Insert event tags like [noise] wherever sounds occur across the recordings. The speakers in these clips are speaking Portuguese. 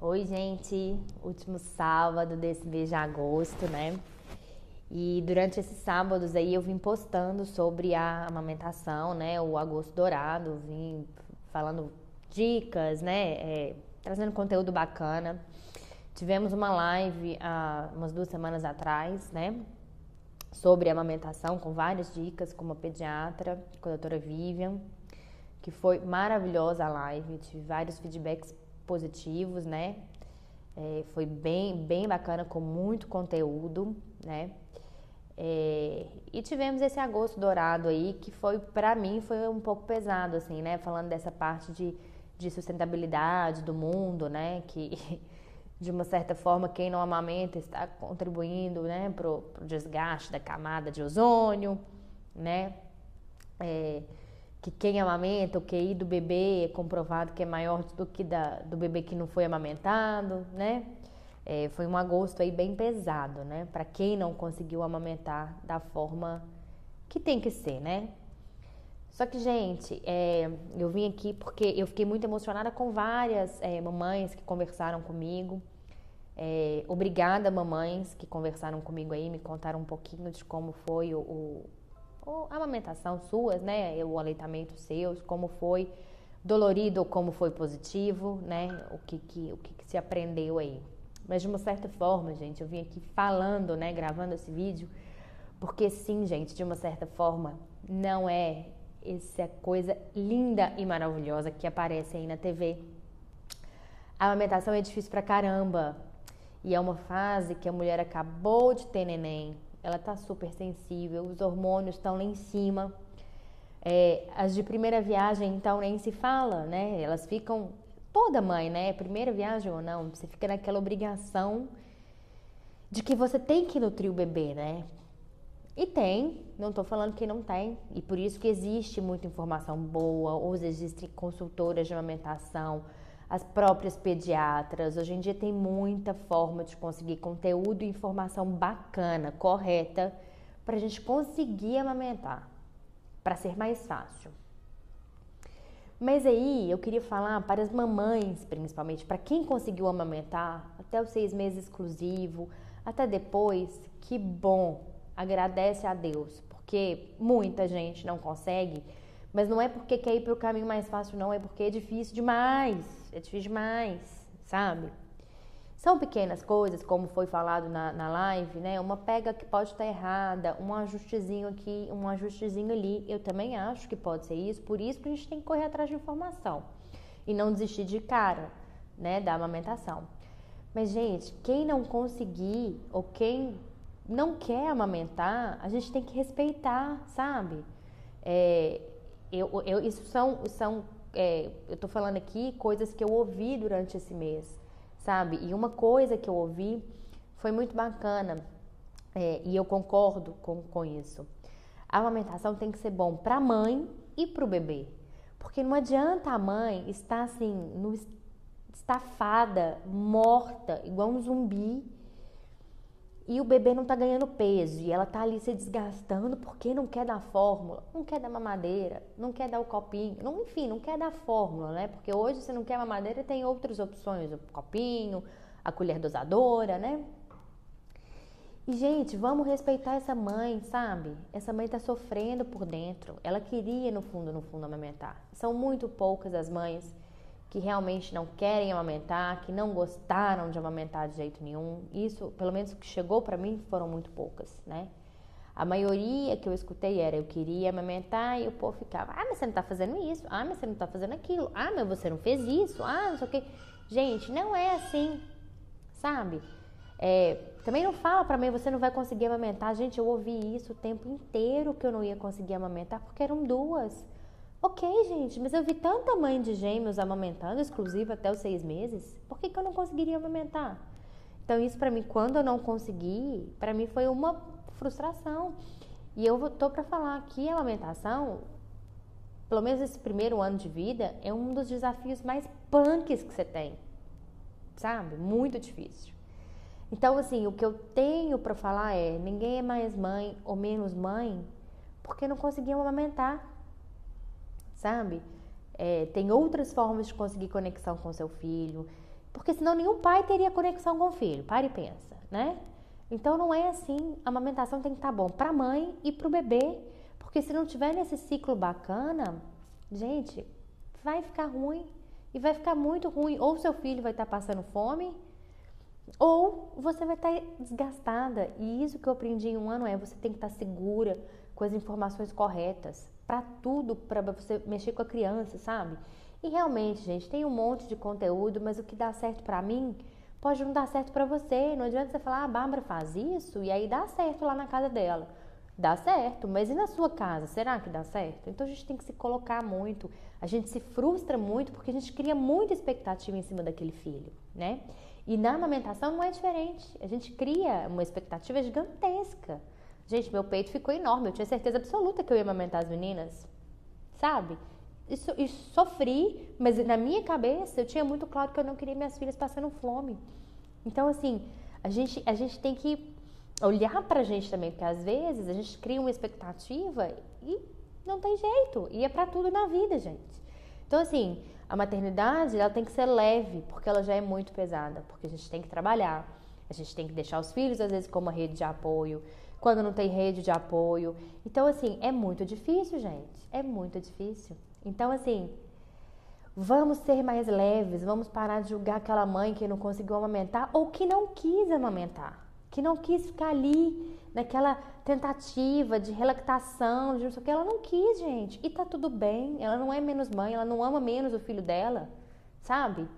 Oi, gente. Último sábado desse mês de agosto, né? E durante esses sábados aí eu vim postando sobre a amamentação, né? O agosto dourado, vim falando dicas, né? É, trazendo conteúdo bacana. Tivemos uma live há umas duas semanas atrás, né? Sobre amamentação, com várias dicas, com uma pediatra, com a doutora Vivian, que foi maravilhosa a live. tive vários feedbacks positivos, né? É, foi bem, bem bacana, com muito conteúdo, né? É, e tivemos esse agosto dourado aí, que foi, para mim, foi um pouco pesado, assim, né? Falando dessa parte de, de sustentabilidade do mundo, né? Que, [laughs] de uma certa forma, quem não amamenta está contribuindo, né? Pro, pro desgaste da camada de ozônio, né? É, que quem amamenta, o QI do bebê é comprovado que é maior do que da, do bebê que não foi amamentado, né? É, foi um agosto aí bem pesado, né? Para quem não conseguiu amamentar da forma que tem que ser, né? Só que, gente, é, eu vim aqui porque eu fiquei muito emocionada com várias é, mamães que conversaram comigo. É, obrigada, mamães que conversaram comigo aí, me contaram um pouquinho de como foi o, o, a amamentação suas, né? O aleitamento seus, como foi dolorido ou como foi positivo, né? O que, que, o que, que se aprendeu aí. Mas de uma certa forma, gente, eu vim aqui falando, né, gravando esse vídeo, porque sim, gente, de uma certa forma, não é essa coisa linda e maravilhosa que aparece aí na TV. A amamentação é difícil pra caramba. E é uma fase que a mulher acabou de ter neném, ela tá super sensível, os hormônios estão lá em cima. É, as de primeira viagem, então, nem se fala, né? Elas ficam toda mãe, né? Primeira viagem ou não, você fica naquela obrigação de que você tem que nutrir o bebê, né? E tem, não estou falando que não tem, e por isso que existe muita informação boa, ou existem consultoras de amamentação, as próprias pediatras. Hoje em dia tem muita forma de conseguir conteúdo e informação bacana, correta, para a gente conseguir amamentar, para ser mais fácil. Mas aí eu queria falar para as mamães, principalmente, para quem conseguiu amamentar até os seis meses exclusivo, até depois, que bom, agradece a Deus, porque muita gente não consegue, mas não é porque quer ir para o caminho mais fácil, não, é porque é difícil demais, é difícil demais, sabe? São pequenas coisas, como foi falado na, na live, né? Uma pega que pode estar errada, um ajustezinho aqui, um ajustezinho ali. Eu também acho que pode ser isso, por isso que a gente tem que correr atrás de informação e não desistir de cara, né, da amamentação. Mas, gente, quem não conseguir ou quem não quer amamentar, a gente tem que respeitar, sabe? É, eu, eu, isso são, são é, eu tô falando aqui coisas que eu ouvi durante esse mês sabe? E uma coisa que eu ouvi foi muito bacana é, e eu concordo com, com isso. A amamentação tem que ser bom para a mãe e para o bebê. Porque não adianta a mãe estar assim, no, estafada, morta, igual um zumbi, e o bebê não tá ganhando peso e ela tá ali se desgastando porque não quer dar fórmula, não quer dar mamadeira, não quer dar o copinho, não, enfim, não quer dar fórmula, né? Porque hoje se não quer mamadeira tem outras opções, o copinho, a colher dosadora, né? E gente, vamos respeitar essa mãe, sabe? Essa mãe tá sofrendo por dentro. Ela queria no fundo, no fundo amamentar. São muito poucas as mães que realmente não querem amamentar, que não gostaram de amamentar de jeito nenhum. Isso, pelo menos o que chegou para mim, foram muito poucas, né? A maioria que eu escutei era eu queria amamentar e o povo ficava: "Ah, mas você não tá fazendo isso. Ah, mas você não tá fazendo aquilo. Ah, mas você não fez isso. Ah, não sei o quê". Gente, não é assim. Sabe? É, também não fala para mim, você não vai conseguir amamentar. Gente, eu ouvi isso o tempo inteiro que eu não ia conseguir amamentar, porque eram duas. Ok, gente, mas eu vi tanta mãe de gêmeos amamentando, exclusivo até os seis meses. Por que, que eu não conseguiria amamentar? Então, isso para mim, quando eu não consegui, para mim foi uma frustração. E eu tô para falar que a amamentação, pelo menos esse primeiro ano de vida, é um dos desafios mais punks que você tem. Sabe? Muito difícil. Então, assim, o que eu tenho para falar é: ninguém é mais mãe ou menos mãe porque não conseguiam amamentar sabe? É, tem outras formas de conseguir conexão com seu filho. Porque senão nenhum pai teria conexão com o filho. Para e pensa, né? Então não é assim. A amamentação tem que estar tá bom para a mãe e para o bebê. Porque se não tiver nesse ciclo bacana, gente, vai ficar ruim. E vai ficar muito ruim. Ou seu filho vai estar tá passando fome, ou você vai estar tá desgastada. E isso que eu aprendi em um ano é você tem que estar segura com as informações corretas para tudo, para você mexer com a criança, sabe? E realmente, gente, tem um monte de conteúdo, mas o que dá certo para mim pode não dar certo para você. Não adianta você falar, ah, a Bárbara faz isso e aí dá certo lá na casa dela. Dá certo, mas e na sua casa? Será que dá certo? Então a gente tem que se colocar muito, a gente se frustra muito porque a gente cria muita expectativa em cima daquele filho, né? E na amamentação não é diferente. A gente cria uma expectativa gigantesca. Gente, meu peito ficou enorme, eu tinha certeza absoluta que eu ia amamentar as meninas, sabe? Isso sofri, mas na minha cabeça eu tinha muito claro que eu não queria minhas filhas passando fome. Então, assim, a gente, a gente tem que olhar pra gente também, porque às vezes a gente cria uma expectativa e não tem jeito. E é pra tudo na vida, gente. Então, assim, a maternidade, ela tem que ser leve, porque ela já é muito pesada. Porque a gente tem que trabalhar, a gente tem que deixar os filhos, às vezes, como uma rede de apoio, quando não tem rede de apoio. Então, assim, é muito difícil, gente. É muito difícil. Então, assim, vamos ser mais leves, vamos parar de julgar aquela mãe que não conseguiu amamentar ou que não quis amamentar que não quis ficar ali naquela tentativa de relactação, de não sei o que. Ela não quis, gente. E tá tudo bem. Ela não é menos mãe, ela não ama menos o filho dela, sabe?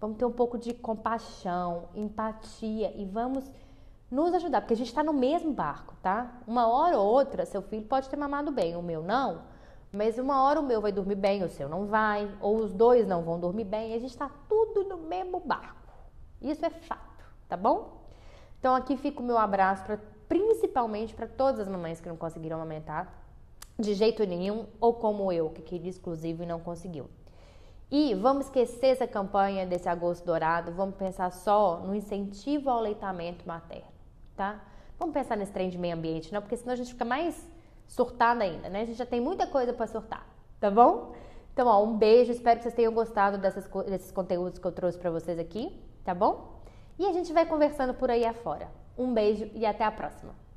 Vamos ter um pouco de compaixão, empatia e vamos nos ajudar, porque a gente está no mesmo barco, tá? Uma hora ou outra, seu filho pode ter mamado bem, o meu não. Mas uma hora o meu vai dormir bem, o seu não vai, ou os dois não vão dormir bem, a gente está tudo no mesmo barco. Isso é fato, tá bom? Então aqui fica o meu abraço pra, principalmente para todas as mamães que não conseguiram amamentar de jeito nenhum ou como eu que queria exclusivo e não conseguiu. E vamos esquecer essa campanha desse agosto dourado, vamos pensar só no incentivo ao aleitamento materno, tá? Vamos pensar nesse trem de meio ambiente, não, porque senão a gente fica mais surtada ainda, né? A gente já tem muita coisa para surtar, tá bom? Então, ó, um beijo, espero que vocês tenham gostado dessas, desses conteúdos que eu trouxe para vocês aqui, tá bom? E a gente vai conversando por aí afora. Um beijo e até a próxima!